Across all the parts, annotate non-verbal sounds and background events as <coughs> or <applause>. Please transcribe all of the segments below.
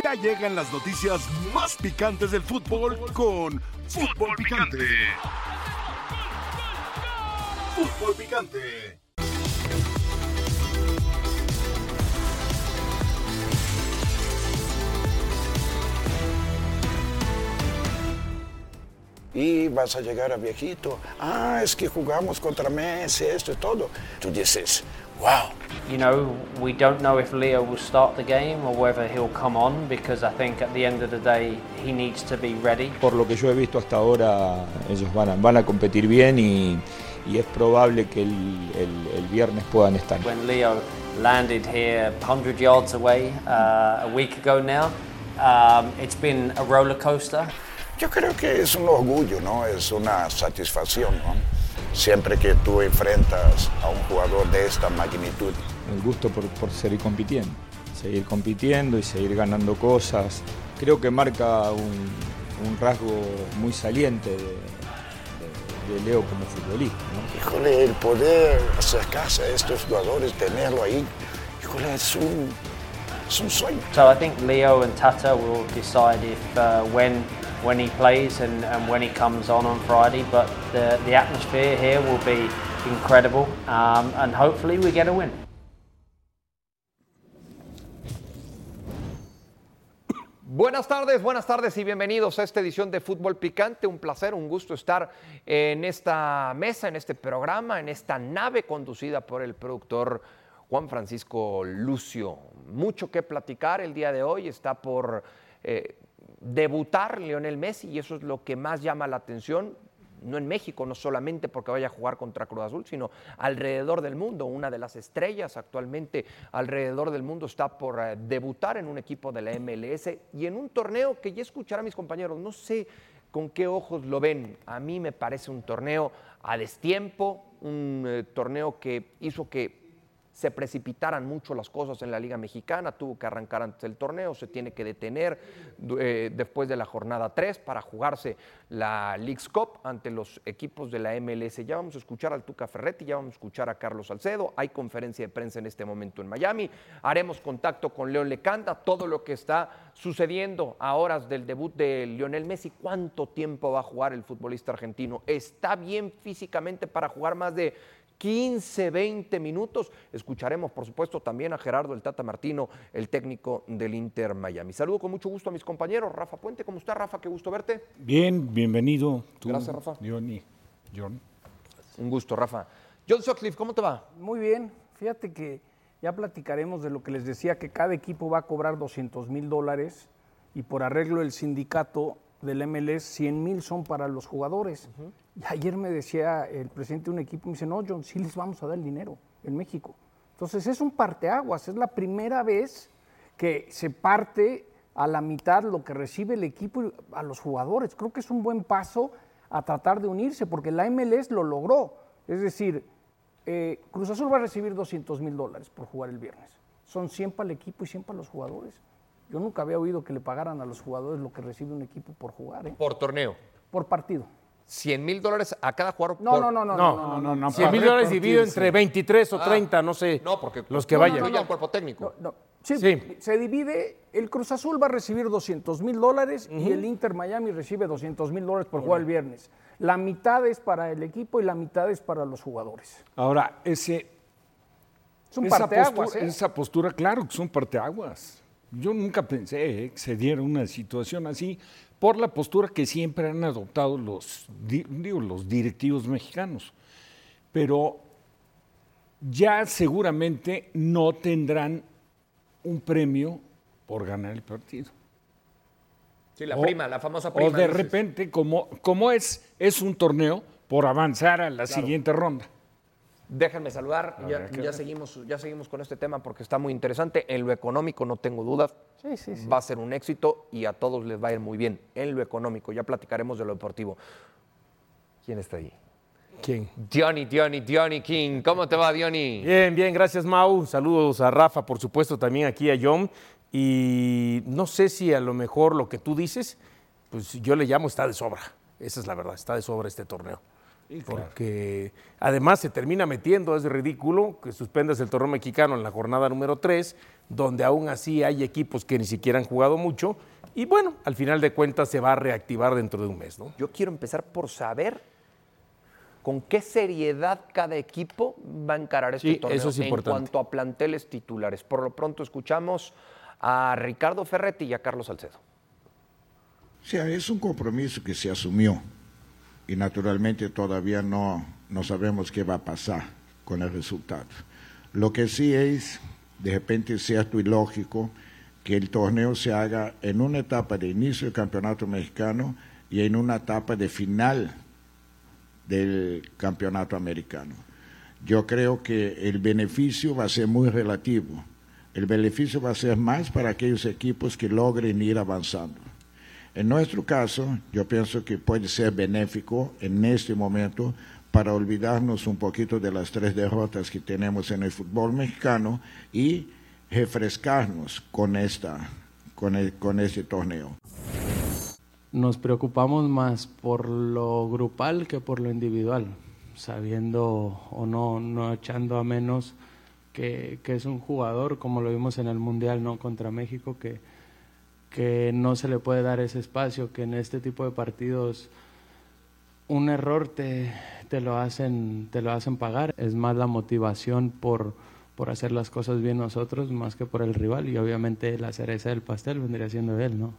Ya llegan las noticias más picantes del fútbol con Fútbol Picante. Fútbol Picante. y vas a llegar a viejito. Ah, es que jugamos contra Messi, esto y todo. Tú dices, wow. You know, we don't know if Leo will start the game or whether he'll come on because I think at the end of the day he needs to be ready. Por lo que yo he visto hasta ahora, ellos van a, van a competir bien y, y es probable que el, el, el, viernes puedan estar. When Leo landed here 100 yards away uh, a week ago now, um, it's been a roller coaster. Yo creo que es un orgullo, ¿no? Es una satisfacción, ¿no? Siempre que tú enfrentas a un jugador de esta magnitud. El gusto por, por seguir compitiendo, seguir compitiendo y seguir ganando cosas. Creo que marca un, un rasgo muy saliente de, de, de Leo como futbolista. ¿no? Híjole, el poder acercarse a estos jugadores, tenerlo ahí, híjole, es un, es un sueño. So I think Leo and Tata will decide if uh, when when he plays and, and when he comes on on Friday. But the, the atmosphere here will be incredible, um, and hopefully we get a win. Buenas tardes, buenas tardes y bienvenidos a esta edición de Fútbol Picante. Un placer, un gusto estar en esta mesa, en este programa, en esta nave conducida por el productor Juan Francisco Lucio. Mucho que platicar el día de hoy. Está por eh, debutar Lionel Messi y eso es lo que más llama la atención, no en México, no solamente porque vaya a jugar contra Cruz Azul, sino alrededor del mundo. Una de las estrellas actualmente alrededor del mundo está por eh, debutar en un equipo de la MLS y en un torneo que ya escuchará a mis compañeros, no sé con qué ojos lo ven. A mí me parece un torneo a destiempo, un eh, torneo que hizo que se precipitaran mucho las cosas en la Liga Mexicana, tuvo que arrancar antes del torneo, se tiene que detener eh, después de la jornada 3 para jugarse la League's Cup ante los equipos de la MLS. Ya vamos a escuchar al Tuca Ferretti, ya vamos a escuchar a Carlos Salcedo, hay conferencia de prensa en este momento en Miami, haremos contacto con León Lecanda, todo lo que está sucediendo a horas del debut de Lionel Messi, cuánto tiempo va a jugar el futbolista argentino, está bien físicamente para jugar más de 15, 20 minutos. Escucharemos, por supuesto, también a Gerardo el Tata Martino, el técnico del Inter Miami. Saludo con mucho gusto a mis compañeros. Rafa Puente, ¿cómo está, Rafa? Qué gusto verte. Bien, bienvenido. Tú, Gracias, Rafa. Johnny. John. Un gusto, Rafa. John Sutcliffe, ¿cómo te va? Muy bien. Fíjate que ya platicaremos de lo que les decía, que cada equipo va a cobrar 200 mil dólares y por arreglo del sindicato del MLS 100 mil son para los jugadores. Uh -huh. Y ayer me decía el presidente de un equipo, me dice, no, John, sí les vamos a dar el dinero en México. Entonces es un parteaguas, es la primera vez que se parte a la mitad lo que recibe el equipo a los jugadores. Creo que es un buen paso a tratar de unirse, porque la MLS lo logró. Es decir, eh, Cruz Azul va a recibir 200 mil dólares por jugar el viernes. Son 100 para el equipo y 100 para los jugadores. Yo nunca había oído que le pagaran a los jugadores lo que recibe un equipo por jugar. ¿eh? Por torneo. Por partido. 100 mil dólares a cada jugador. No, por... no, no, no, No, no, no, no, no. 100 mil dólares dividido entre 23 o Ah, 30, no sé. No, porque los que no, vayan. no, cuerpo técnico. No, no. Sí, Sí. Se divide, el Cruz Azul va a recibir 200 mil dólares y el Inter Miami recibe 200 mil dólares por jugar el viernes. La mitad es para el equipo y la mitad es para los jugadores. Ahora, ese, Es un esa, parteaguas, postura, ¿eh? esa postura, claro que son parteaguas. Yo nunca pensé eh, que se diera una situación así por la postura que siempre han adoptado los, di- digo, los directivos mexicanos. Pero ya seguramente no tendrán un premio por ganar el partido. Sí, la O- prima, la famosa prima. O de dices. repente, como, como es, es un torneo, por avanzar a la siguiente ronda. Déjenme saludar, ya, ver, ¿qué ya seguimos, ya seguimos con este tema porque está muy interesante. En lo económico no tengo dudas, Sí, sí, sí. va a ser un éxito y a todos les va a ir muy bien. En lo económico, ya platicaremos de lo deportivo. ¿Quién está ahí? ¿Quién? Diony, Diony, Diony King. ¿Cómo te va, Diony? Bien, bien, gracias Mau. Saludos a Rafa, por supuesto, también aquí a John. Y no sé si a lo mejor lo que tú dices, pues yo le llamo está de sobra. Esa es la verdad, está de sobra este torneo. Porque además se termina metiendo, es ridículo que suspendas el torneo mexicano en la jornada número 3, donde aún así hay equipos que ni siquiera han jugado mucho. Y bueno, al final de cuentas se va a reactivar dentro de un mes, ¿no? Yo quiero empezar por saber con qué seriedad cada equipo va a encarar este Sí, torneo eso es en cuanto a planteles titulares. Por lo pronto escuchamos a Ricardo Ferretti y a Carlos Salcedo. O sea, es un compromiso que se asumió y naturalmente todavía no, no sabemos qué va a pasar con el resultado. Lo que sí es de repente cierto y lógico que el torneo se haga en una etapa de inicio del campeonato mexicano y en una etapa de final del campeonato americano. Yo creo que el beneficio va a ser muy relativo. El beneficio va a ser más para aquellos equipos que logren ir avanzando. En nuestro caso, yo pienso que puede ser benéfico en este momento para olvidarnos un poquito de las tres derrotas que tenemos en el fútbol mexicano y refrescarnos con, esta, con, el- con este torneo. Nos preocupamos más por lo grupal que por lo individual, sabiendo o no, no echando a menos que, que es un jugador, como lo vimos en el Mundial no contra México, que, que no se le puede dar ese espacio, que en este tipo de partidos un error te, te lo hacen, te lo hacen pagar. Es más la motivación por, por hacer las cosas bien nosotros, más que por el rival, y obviamente la cereza del pastel vendría siendo él, ¿no?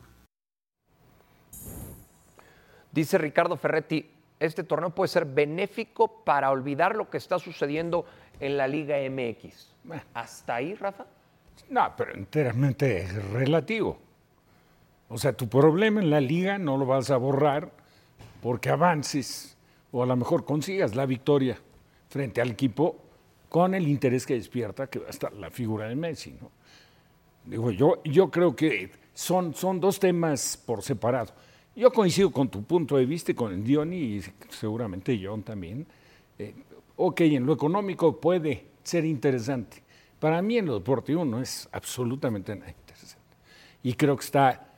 Dice Ricardo Ferretti, este torneo puede ser benéfico para olvidar lo que está sucediendo en la Liga MX. ¿Hasta ahí, Rafa? No, pero enteramente relativo. O sea, tu problema en la liga no lo vas a borrar porque avances o a lo mejor consigas la victoria frente al equipo con el interés que despierta que va a estar la figura de Messi. ¿no? Digo, yo, yo creo que son, son dos temas por separado. Yo coincido con tu punto de vista y con el Diony y seguramente John también. Eh, ok, en lo económico puede ser interesante. Para mí en lo deportivo no es absolutamente nada interesante. Y creo que está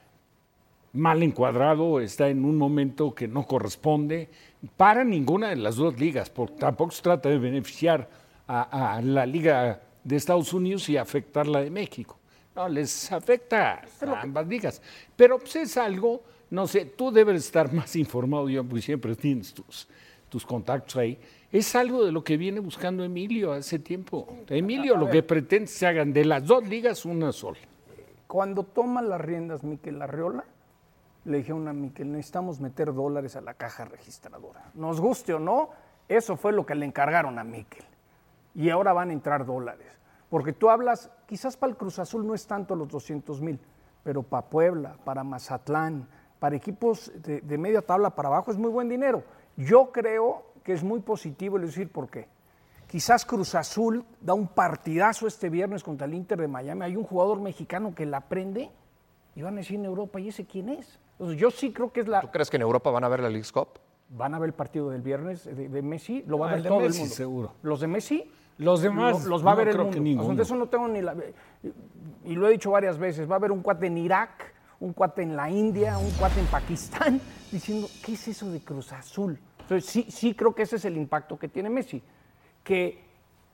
mal encuadrado, está en un momento que no corresponde para ninguna de las dos ligas, porque tampoco se trata de beneficiar a, a la liga de Estados Unidos y afectar la de México. No, les afecta a ambas ligas. Pero pues, es algo, no sé, tú debes estar más informado, yo pues siempre tienes tus, tus contactos ahí. Es algo de lo que viene buscando Emilio hace tiempo. Emilio lo que pretende se hagan de las dos ligas una sola. Cuando toma las riendas Miquel Arriola, le dijeron a Miquel, necesitamos meter dólares a la caja registradora. Nos guste o no, eso fue lo que le encargaron a Miquel. Y ahora van a entrar dólares. Porque tú hablas, quizás para el Cruz Azul no es tanto los 200 mil, pero para Puebla, para Mazatlán, para equipos de, media tabla para abajo es muy buen dinero. Yo creo que es muy positivo, a decir por qué. Quizás Cruz Azul da un partidazo este viernes contra el Inter de Miami. Hay un jugador mexicano que la prende y van a decir en Europa, ¿y ese quién es? Entonces, yo sí creo que es la. ¿Tú crees que en Europa van a ver la League's Cup? Van a ver el partido del viernes de, de Messi, lo va a ver el de todo Messi, el mundo. seguro. Los de Messi, Los demás, lo- los va a ver el creo mundo. que O sea, de eso no tengo ni la. Y lo he dicho varias veces, va a haber un cuate en Irak, un cuate en la India, un cuate en Pakistán, <laughs> diciendo, ¿qué es eso de Cruz Azul? Entonces, sí, sí creo que ese es el impacto que tiene Messi, que,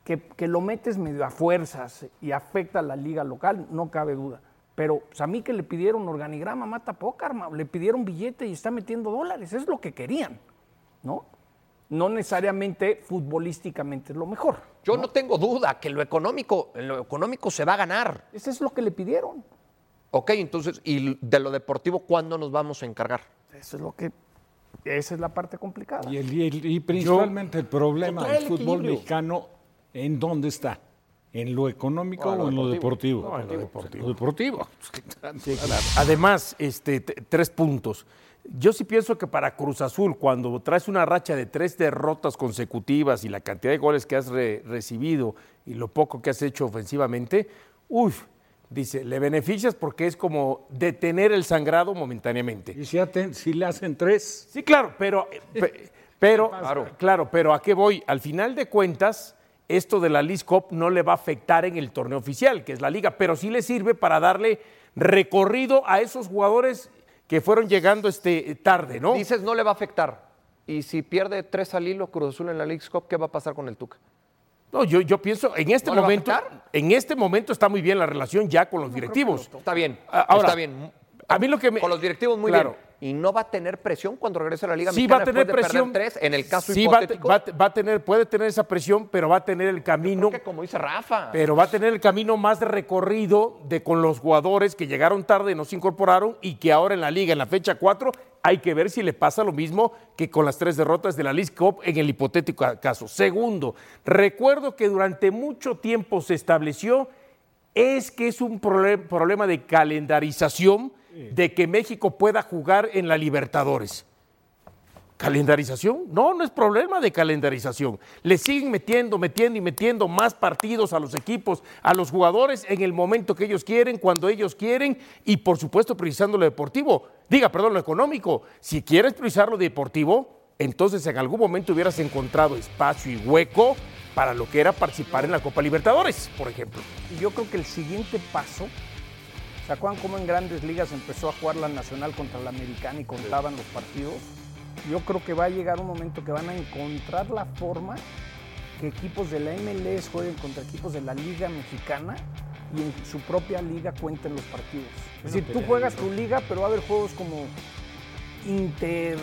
que, que lo metes medio a fuerzas y afecta a la liga local, no cabe duda. Pero pues, a mí que le pidieron organigrama, mata poca, arma, le pidieron billete y está metiendo dólares, es lo que querían, ¿no? No necesariamente futbolísticamente es lo mejor. Yo no tengo duda que lo económico, en lo económico se va a ganar. Eso es lo que le pidieron. Ok, entonces, ¿y de lo deportivo cuándo nos vamos a encargar? Eso es lo que. Esa es la parte complicada. Y, el- y el- y principalmente el problema del el fútbol equilibrio. mexicano, ¿en dónde está? ¿En lo económico o en lo deportivo? No, en lo deportivo. Lo deportivo. Sí, claro. Además, este, tres puntos. Yo sí pienso que para Cruz Azul, cuando traes una racha de tres derrotas consecutivas y la cantidad de goles que has re- recibido y lo poco que has hecho ofensivamente, uy, dice, le beneficias porque es como detener el sangrado momentáneamente. Y si, si le hacen tres, Sí, claro, pero, pe- <laughs> pero claro. pero ¿a qué voy? Al final de cuentas, esto de la League Cup no le va a afectar en el torneo oficial, que es la liga, pero sí le sirve para darle recorrido a esos jugadores que fueron llegando este tarde, ¿no? Dices, no le va a afectar. Y si pierde tres al hilo Cruz Azul en la League Cup, ¿qué va a pasar con el Tuca? No, yo, yo pienso, en este ¿No le va a momento, en este momento está muy bien la relación ya con los directivos. Está bien, Ah, ahora, está bien. a mí lo que me- Con los directivos muy Claro. bien. Y no va a tener presión cuando regrese a la Liga Sí va a tener después de presión. perder tres, en el caso sí hipotético. va, a te- va a tener, puede tener esa presión, pero va a tener el camino. Que como dice Rafa. Pero va a tener el camino más recorrido de con los jugadores que llegaron tarde, no se incorporaron y que ahora en la liga, en la fecha 4, hay que ver si le pasa lo mismo que con las tres derrotas de la League Cup en el hipotético caso. Segundo, recuerdo que durante mucho tiempo se estableció es que es un prole- problema de calendarización de que México pueda jugar en la Libertadores. ¿Calendarización? No, no es problema de calendarización. Le siguen metiendo, metiendo y metiendo más partidos a los equipos, a los jugadores en el momento que ellos quieren, cuando ellos quieren y por supuesto priorizando lo deportivo. Diga, perdón, lo económico. Si quieres priorizar lo deportivo, entonces en algún momento hubieras encontrado espacio y hueco para lo que era participar en la Copa Libertadores, por ejemplo. Y yo creo que el siguiente paso, ¿se acuerdan cómo en grandes ligas empezó a jugar la Nacional contra la Americana y contaban los partidos? Yo creo que va a llegar un momento que van a encontrar la forma que equipos de la MLS jueguen contra equipos de la Liga Mexicana y en su propia liga cuenten los partidos. Es decir, tú juegas tu liga, pero va a haber juegos como inter,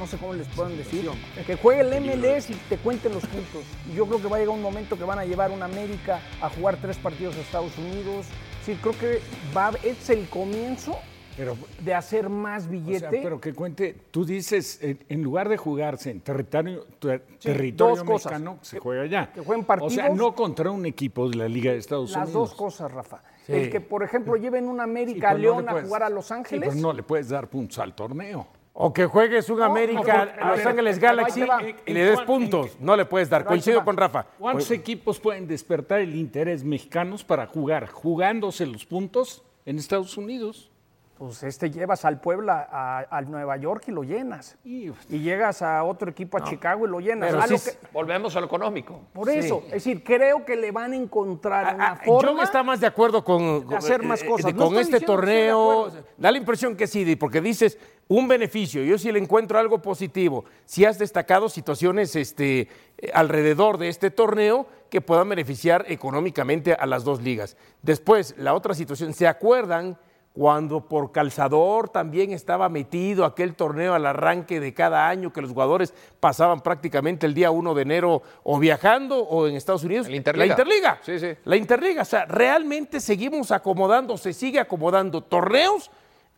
no sé cómo les pueden decir, que juegue el MLS y te cuenten los puntos. Yo creo que va a llegar un momento que van a llevar una América a jugar tres partidos a Estados Unidos. Sí, creo que va, es el comienzo Pero, de hacer más o sea, billete. pero que cuente, tú dices, eh, en lugar de jugarse en territorio, ter- Sí, territorio dos cosas. mexicano, se juega allá. que jueguen O sea, partidos. no contra un equipo de la Liga de Estados Las Unidos. dos cosas, Rafa. Sí. El que, por ejemplo, lleven Sí, América a no León le a jugar a Los sí, Ángeles. pero no le puedes dar puntos al torneo. O que juegues un No, América no, Los Ángeles Galaxy y le des ¿En puntos. No le puedes dar. Coincido con Rafa. ¿Cuántos equipos pueden despertar el interés mexicanos para jugar jugándose los puntos en Estados Unidos? Pues este llevas al Puebla a, al Nueva York y lo llenas. Y- Y llegas a otro equipo a Chicago y lo llenas. Pero A lo sí que- Volvemos a lo económico. por eso, es decir, creo que le van a encontrar una Ah, forma. Yo está más de acuerdo con, con- hacer más eh, cosas. No con este torneo. Da la impresión que sí, porque dices un beneficio. Yo sí le encuentro algo positivo. Si has destacado situaciones este, eh, alrededor de este torneo que puedan beneficiar económicamente a las dos ligas. Después, la otra situación, ¿se acuerdan? Cuando por calzador también estaba metido aquel torneo al arranque de cada año que los jugadores pasaban prácticamente el día 1 de enero o viajando o en Estados Unidos. El Interliga. La Interliga. Sí, sí. La Interliga. O sea, realmente seguimos acomodando, se sigue acomodando torneos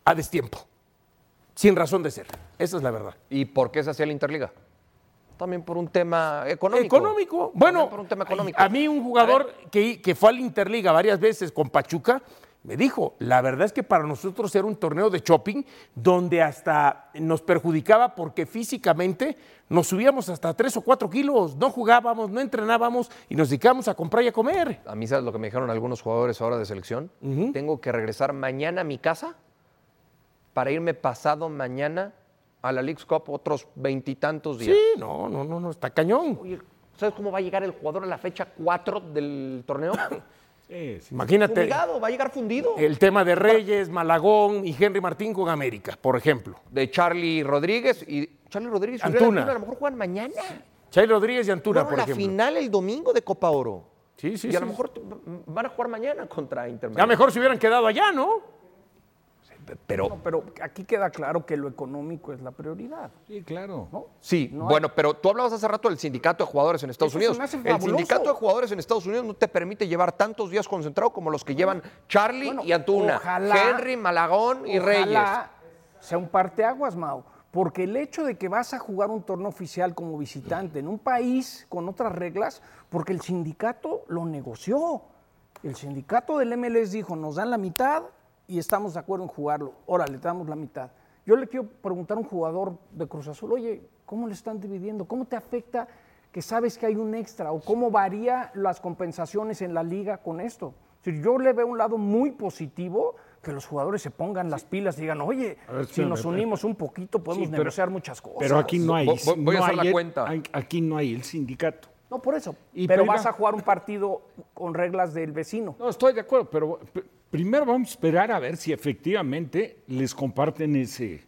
a destiempo. Sin razón de ser. Esa es la verdad. ¿Y por qué se hacía la Interliga? También por un tema económico. Económico. Bueno, por un tema económico. a mí un jugador que, que fue al Interliga varias veces con Pachuca me dijo, la verdad es que para nosotros era un torneo de shopping donde hasta nos perjudicaba porque físicamente nos subíamos hasta 3 o 4 kilos, no jugábamos, no entrenábamos y nos dedicábamos a comprar y a comer. A mí, ¿sabes lo que me dijeron algunos jugadores ahora de selección? Tengo que regresar mañana a mi casa para irme pasado mañana a la League's Cup otros veintitantos días. Sí, no, no, no, no, está cañón. Oye, ¿sabes cómo va a llegar el jugador a la fecha 4 del torneo? <coughs> Sí, sí. Imagínate Fumigado, va a llegar fundido. el tema de Reyes, Malagón y Henry Martín con América, por ejemplo. De Charlie Rodríguez y Charlie Rodríguez y Antuna. Antuna a lo mejor juegan mañana. Chay Rodríguez y Antuna, por la ejemplo. final el domingo de Copa Oro. Sí, sí, y a lo mejor van a jugar mañana contra Inter. Ya mejor se hubieran quedado allá, ¿no? Pero No, pero aquí queda claro que lo económico es la prioridad. Sí, claro. Sí, bueno, pero tú hablabas hace rato del sindicato de jugadores en Estados Eso se Unidos. me hace El sindicato de jugadores en Estados Unidos no te permite llevar tantos días concentrados como los que llevan Charlie Bueno, y Antuna, ojalá- Henry, Malagón y Reyes. Ojalá sea un parteaguas, Mau. Porque el hecho de que vas a jugar un torneo oficial como visitante en un país con otras reglas, porque el sindicato lo negoció. El sindicato del MLS dijo, nos dan la mitad y estamos de acuerdo en jugarlo. Órale, te damos la mitad. Yo le quiero preguntar a un jugador de Cruz Azul, oye, ¿cómo le están dividiendo? ¿Cómo te afecta que sabes que hay un extra? ¿O cómo varía las compensaciones en la liga con esto? Es decir, yo le veo un lado muy positivo que los jugadores se pongan las pilas y digan, oye, ver, si nos unimos un poquito podemos Sí, pero- negociar muchas cosas. Pero aquí no hay. Voy- voy- voy a no hacer la el- cuenta. Aquí no hay el sindicato. No, por eso. Y pero prima- vas a jugar un partido con reglas del vecino. No, estoy de acuerdo, pero primero vamos a esperar a ver si efectivamente les comparten ese,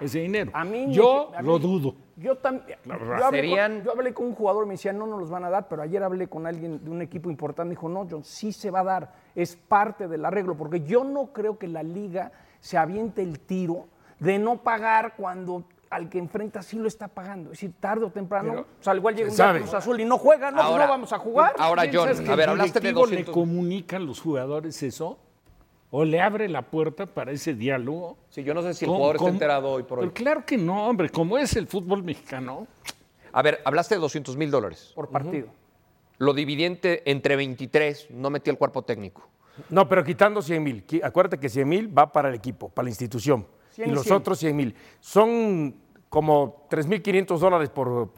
ese dinero. A mí, yo a mí- lo dudo. Yo también. Yo hablé, Serían- con, yo hablé con un jugador y me decía, no nos los van a dar, pero ayer hablé con alguien de un equipo importante. Me dijo, no, John, sí se va a dar. Es parte del arreglo, porque yo no creo que la liga se aviente el tiro de no pagar cuando al que enfrenta sí lo está pagando. Es decir, tarde o temprano, Pero o sea, igual llega un día. Cruz Azul y no juega, no, pues Ahora- no vamos a jugar. ahora, John, ¿Piensas que a ver, hablaste de directivo 200. le comunica a los jugadores eso? ¿O le abre la puerta para ese diálogo? Sí, yo no sé si el ¿Cómo- jugador está enterado hoy por hoy. Pero claro que no, hombre. Como es el fútbol mexicano, A ver, hablaste de 200 mil dólares. Por partido. Lo dividiente entre 23, no metí el cuerpo técnico. No, pero quitando 100 mil. Acuérdate que 100 mil va para el equipo, para la institución. 100 y y los 100. otros 100 mil. Son como 3.500 dólares por,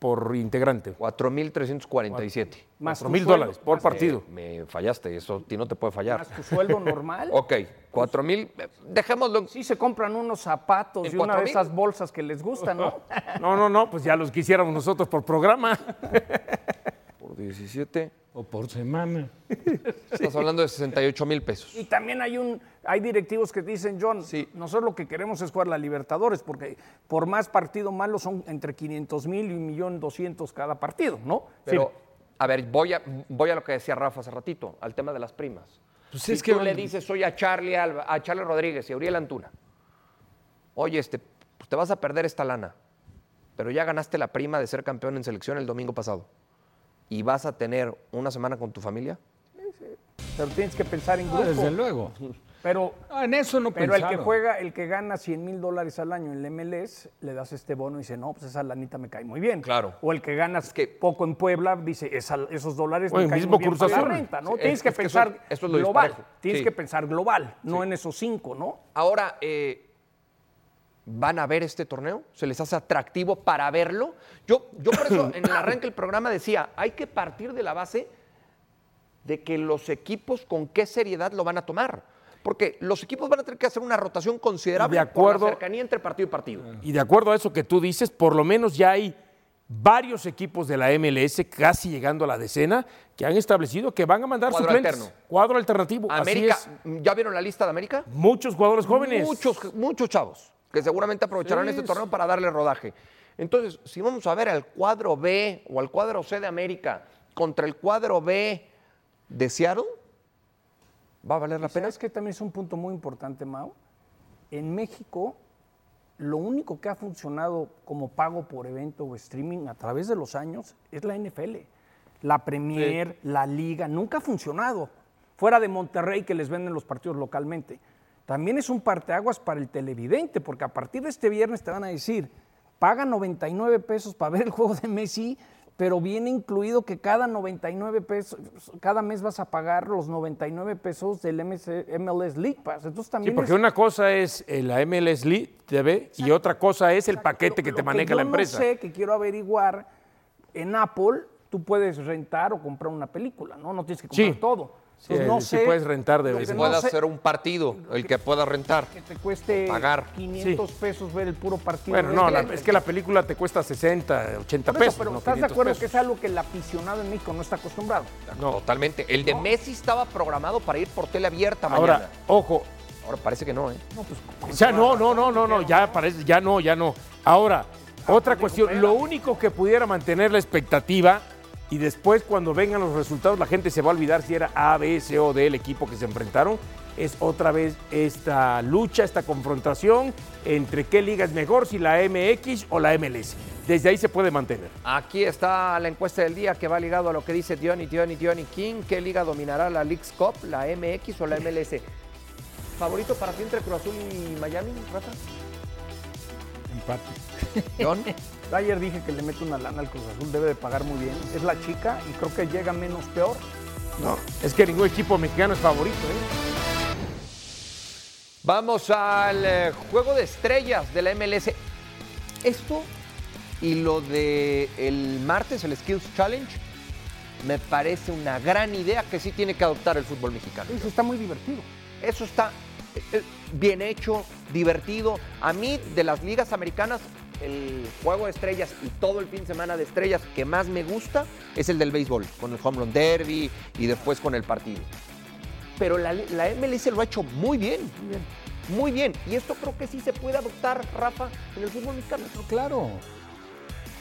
por integrante. 4.347. Más 4 tu mil dólares por más- partido. Me fallaste, eso a ti no te puede fallar. Más tu sueldo normal. <laughs> Ok, 4.000, eh, dejémoslo Sí se compran unos zapatos ¿En y una de esas bolsas que les gustan, ¿no? <laughs> No, no, no, pues ya los quisiéramos nosotros por programa. <laughs> por 17. o por semana. <laughs> Estás hablando de 68 mil pesos. Y también hay un hay directivos que dicen, John, Sí. nosotros lo que queremos es jugar la Libertadores, porque por más partido malo son entre 500 mil y 1.200.000 cada partido, ¿no? Pero, a ver, voy a, voy a lo que decía Rafa hace ratito, al tema de las primas. Pues si es que tú le van- dices, soy a Charlie, Alba- a Charlie Rodríguez y a Uriel Antuna, oye, este, pues te vas a perder esta lana, pero ya ganaste la prima de ser campeón en selección el domingo pasado y vas a tener una semana con tu familia. Pero tienes que pensar en Ah, grupo. desde luego. Pero, Ah, en eso no pero el que juega, el que gana 100 mil dólares al año en el MLS, le das este bono y dice, no, pues esa lanita me cae muy bien. Claro. O el que gana que- poco en Puebla, dice, "Esa- esos dólares me el caen mismo muy bien para la renta, ¿no? Sí, tienes es- que es que eso- pensar esto es lo global. disparejo. Tienes Sí. que pensar global, no en esos cinco, ¿no? Ahora, eh, ¿van a ver este torneo? ¿Se les hace atractivo para verlo? Yo, yo por eso <coughs> en el arranque del programa decía, hay que partir de la base de que los equipos con qué seriedad lo van a tomar. Porque los equipos van a tener que hacer una rotación considerable De por acuerdo. la cercanía entre partido y partido. Y de acuerdo a eso que tú dices, por lo menos ya hay varios equipos de la MLS, casi llegando a la decena, que han establecido que van a mandar Cuadro suplentes. alterno. Cuadro alternativo. así América, es. ¿ya vieron la lista de América? Muchos jugadores jóvenes. Muchos, muchos chavos que seguramente aprovecharán Sí, este sí. torneo para darle rodaje. Entonces, si vamos a ver al cuadro B o al cuadro C de América contra el cuadro B de Seattle, ¿va a valer la pena? ¿Sabes que también es un punto muy importante, Mau? En México, lo único que ha funcionado como pago por evento o streaming a través de los años es la NFL. La Premier, la Liga, nunca ha funcionado. Fuera de Monterrey que les venden los partidos localmente. También es un parteaguas para el televidente, porque a partir de este viernes te van a decir, paga 99 pesos para ver el juego de Messi, pero viene incluido que cada 99 pesos, cada mes vas a pagar los 99 pesos del MS MLS League Pass. Entonces Sí, también porque es- una cosa es eh, la MLS League TV y otra cosa es el paquete que te maneja yo la empresa. No sé, que quiero averiguar, en Apple tú puedes rentar o comprar una película, ¿no? No tienes que comprar Sí. todo. Sí, no sé puedes rentar de vez en no pueda sé, hacer un partido, el que pueda rentar. que te cueste pagar. 500 pesos ver el puro partido. Bueno, no, la- es que la película te cuesta 60, 80 Por eso, pesos. pero no ¿estás de 500 acuerdo pesos. que es algo que el aficionado en México no está acostumbrado? No. Totalmente. El de Messi estaba programado para ir por tele abierta Ahora, mañana. ojo, Ahora parece que no, ¿eh? ya no, no, no, no, no, ya parece, ya no, ya no. Ahora, otra cuestión, lo único que pudiera mantener la expectativa y después cuando vengan los resultados la gente se va a olvidar si era A, B, C o D el equipo que se enfrentaron, es otra vez esta lucha, esta confrontación entre qué liga es mejor, si la MX o la MLS. Desde ahí se puede mantener. Aquí está la encuesta del día que va ligado a lo que dice Diony, Diony, Diony King. ¿Qué liga dominará la Leagues Cup, la MX o la MLS? ¿Favorito para ti entre Cruz Azul y Miami, Rafa? Empate. John. <laughs> Ayer dije que le mete una lana al Cruz Azul, debe de pagar muy bien. Es la chica y creo que llega menos peor. No, es que ningún equipo mexicano es favorito. ¿eh? Vamos al eh, juego de estrellas de la MLS. Esto y lo de el martes, el Skills Challenge, me parece una gran idea que sí tiene que adoptar el fútbol mexicano. Eso está muy divertido. Eso está eh, eh, bien hecho, divertido. A mí, de las ligas americanas, el juego de estrellas y todo el fin de semana de estrellas que más me gusta es el del béisbol, con el home run derby y después con el partido. Pero la, la MLS lo ha hecho muy bien. muy bien. Y esto creo que sí se puede adoptar, Rafa, en el fútbol mexicano. Claro.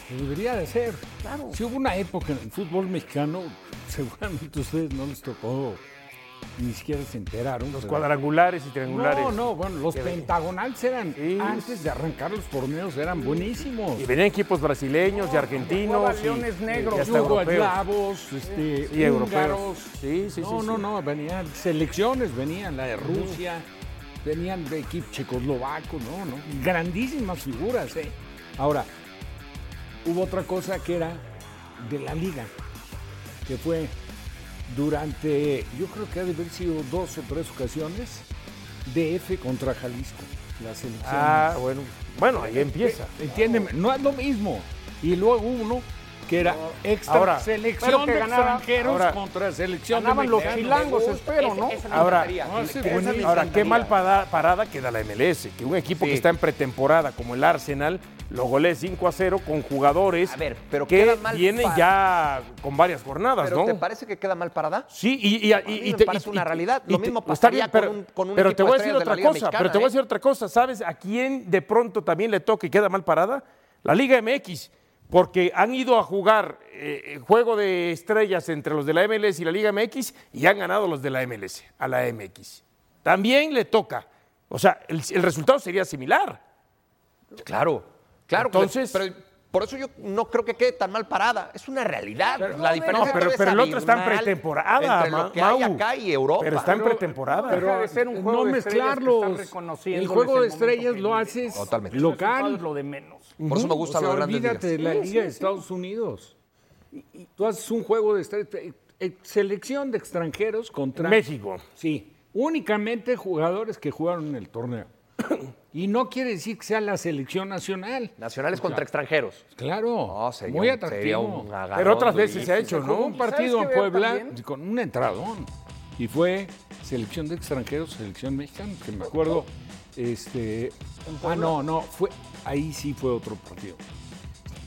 Debería de ser. Claro. Si hubo una época en el fútbol mexicano, <laughs> seguramente a ustedes no les tocó, ni siquiera se enteraron. Los cuadrangulares y triangulares. No, no, bueno, los pentagonales eran, Sí. antes de arrancar los torneos, eran buenísimos. Y venían equipos brasileños y argentinos. y- leones negros. y hasta europeos. Este, Sí, europeos. Sí, sí, no, sí, no, no, venían selecciones, venían la de Rusia, venían de equipo checoslovaco, no, no, grandísimas figuras, ¿eh? Ahora, hubo otra cosa que era de la liga, que fue durante, yo creo que ha de haber sido dos o tres ocasiones, DF contra Jalisco, la selección. Ah, bueno. Bueno, ahí empieza. Entiéndeme, no es lo mismo. Y luego uno que era extra Ahora, selección que de ganaba- extranjeros ahora, contra selección Ganaban de los chilangos, espero, ¿no? Ahora, No, ahora, qué mal parada queda la MLS, que un equipo Sí. que está en pretemporada como el Arsenal lo golee 5 a 0 con jugadores A ver, pero que queda mal vienen par- ya con varias jornadas, ¿Pero ¿no? te parece que queda mal parada? Sí, y, y, A mí y- y me te- parece y- una realidad. Lo mismo pasaría bien, pero, con un- con un pero te voy a de decir de otra cosa, Mexicana, pero te voy a ¿eh? decir otra cosa. ¿Sabes a quién de pronto también le toca y queda mal parada? La Liga MX. Porque han ido a jugar eh, juego de estrellas entre los de la MLS y la Liga MX y han ganado los de la MLS a la MX. También le toca. O sea, el, el resultado sería similar. Claro, claro. Entonces- pero por eso yo no creo que quede tan mal parada. Es una realidad. la diferencia No, pero, pero el otro está en pretemporada, entre lo que hay Mau. acá y Europa. Pero está en pretemporada. Deja de ser un juego no de mezclarlos. El juego de estrellas lo haces Totalmente. Es local. lo de menos. Por eso me gusta o sea, olvídate ligas. de la Liga sí, de sí. Estados Unidos. Tú haces un juego de estrellas, eh, selección de extranjeros contra México. Sí, únicamente jugadores que jugaron en el torneo. <coughs> Y no quiere decir que sea la selección nacional. Nacionales contra extranjeros. Claro, No, sería muy un- atractivo. sería un agarrón Pero otras veces se ha hecho, ¿no? un partido ¿Sabes en Puebla también? con un entradón. Y fue selección de extranjeros, selección mexicana, que me acuerdo. Este, ah, no, no, fue, ahí sí fue otro partido.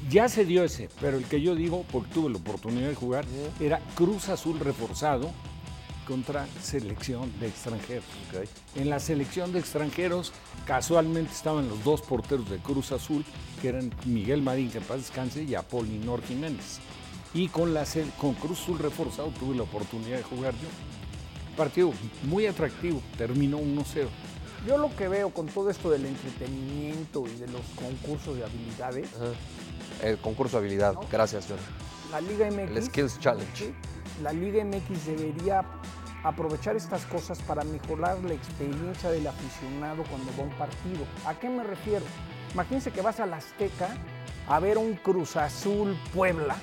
Ya se dio ese, pero el que yo digo, porque tuve la oportunidad de jugar, era Cruz Azul reforzado contra selección de extranjeros. En la selección de extranjeros, casualmente estaban los dos porteros de Cruz Azul, que eran Miguel Marín, que en paz descanse, y Apolinor Jiménez. Y con, la, con Cruz Azul reforzado tuve la oportunidad de jugar yo. Partido muy atractivo, terminó 1-0. Yo lo que veo con todo esto del entretenimiento y de los concursos de habilidades, El concurso de habilidad. Gracias, John. la Liga MX. El Skills Challenge. Sí, La Liga MX debería aprovechar estas cosas para mejorar la experiencia del aficionado cuando va a un partido. ¿A qué me refiero? Imagínense que vas a la Azteca a ver un Cruz Azul Puebla,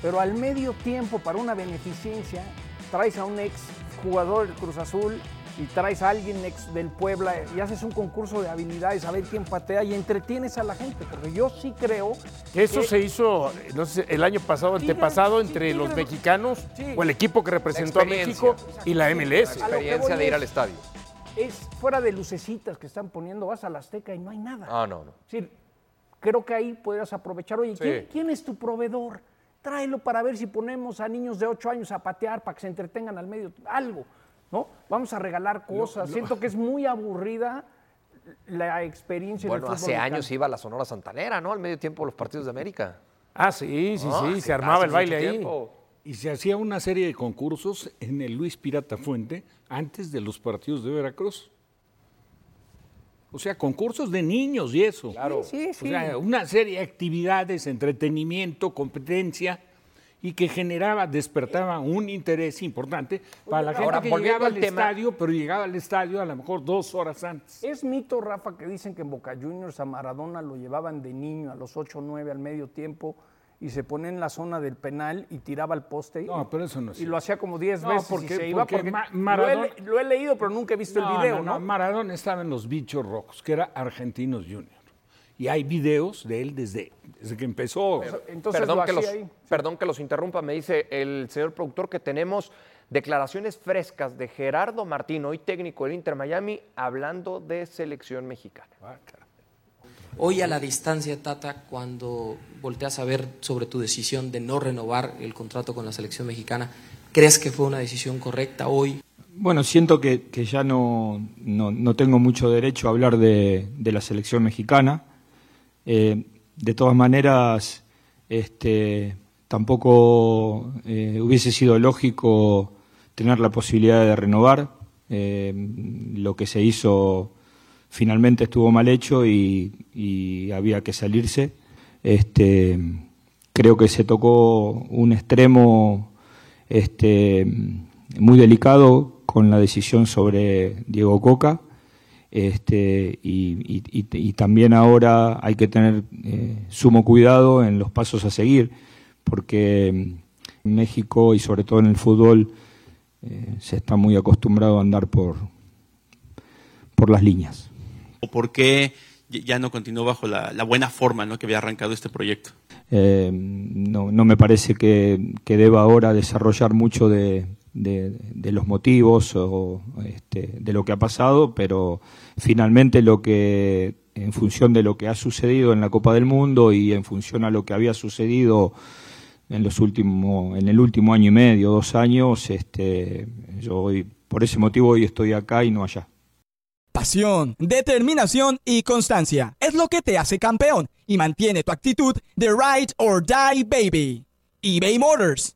pero al medio tiempo, para una beneficencia, traes a un ex jugador del Cruz Azul y traes a alguien ex del Puebla y haces un concurso de habilidades a ver quién patea y entretienes a la gente, porque yo sí creo Eso que- se hizo, no sé, el año pasado, antepasado, sí, entre los mexicanos Sí. o el equipo que representó a. México y la MLS. A lo que Experiencia de ir al estadio. es fuera de lucecitas que están poniendo, vas a la Azteca y no hay nada. Ah, no, no. Es decir, creo que ahí podrías aprovechar, oye, ¿quién, Sí. quién es tu proveedor? Tráelo para ver si ponemos a niños de 8 años a patear para que se entretengan al medio, algo, ¿no? Vamos a regalar cosas. Siento que es muy aburrida la experiencia Bueno, del hace años iba a la Sonora Santanera, ¿no? Al medio tiempo de los partidos de América. Ah, sí, sí, No, sí, se armaba el baile ahí. tiempo. Y se hacía una serie de concursos en el Luis Pirata Fuente antes de los partidos de Veracruz. O sea, concursos de niños y eso. Claro. Sí, sí, O sea, una serie de actividades, entretenimiento, competencia y que generaba, despertaba un interés importante para la gente ahora, que llegaba al estadio, pero llegaba al estadio a lo mejor dos horas antes. Es mito, Rafa, que dicen que en Boca Juniors a Maradona lo llevaban de niño a los 8 o 9 al medio tiempo y se ponía en la zona del penal y tiraba al poste. No, y, pero eso no es Y cierto. lo hacía como 10 No, veces porque- y se iba porque porque Ma- lo, he, Maradona- lo he leído, pero nunca he visto el video, ¿no? Maradona estaba en los bichos rojos, que era Argentinos Junior. Y hay videos de él desde, desde que empezó. Entonces perdón, lo que los, ahí. perdón que los interrumpa, me dice el señor productor que tenemos declaraciones frescas de Gerardo Martín, hoy técnico del Inter Miami, hablando de selección mexicana. Hoy a la distancia, Tata, cuando volteas a ver sobre tu decisión de no renovar el contrato con la selección mexicana, ¿crees que fue una decisión correcta hoy? Bueno, siento que, que ya no, no, no, tengo mucho derecho a hablar de, de la selección mexicana. Eh, de todas maneras, este, tampoco eh, hubiese sido lógico tener la posibilidad de renovar. Eh, lo que se hizo finalmente estuvo mal hecho y, había que salirse. Este, creo que se tocó un extremo este, muy delicado con la decisión sobre Diego Coca. Este, y, y, y, también ahora hay que tener eh, sumo cuidado en los pasos a seguir, porque en México y sobre todo en el fútbol eh, se está muy acostumbrado a andar por, por las líneas. ¿O por qué ya no continuó bajo la, la buena forma ¿no? que había arrancado este proyecto? Eh, no, no, me parece que, que, deba ahora desarrollar mucho de, de, los motivos o este, de lo que ha pasado, pero finalmente lo que, en función de lo que ha sucedido en la Copa del Mundo y en función a lo que había sucedido en los últimos, en el último año y medio, dos años, este, yo hoy, por ese motivo hoy estoy acá y no allá. Pasión, determinación y constancia es lo que te hace campeón y mantiene tu actitud de ride or die baby. eBay Motors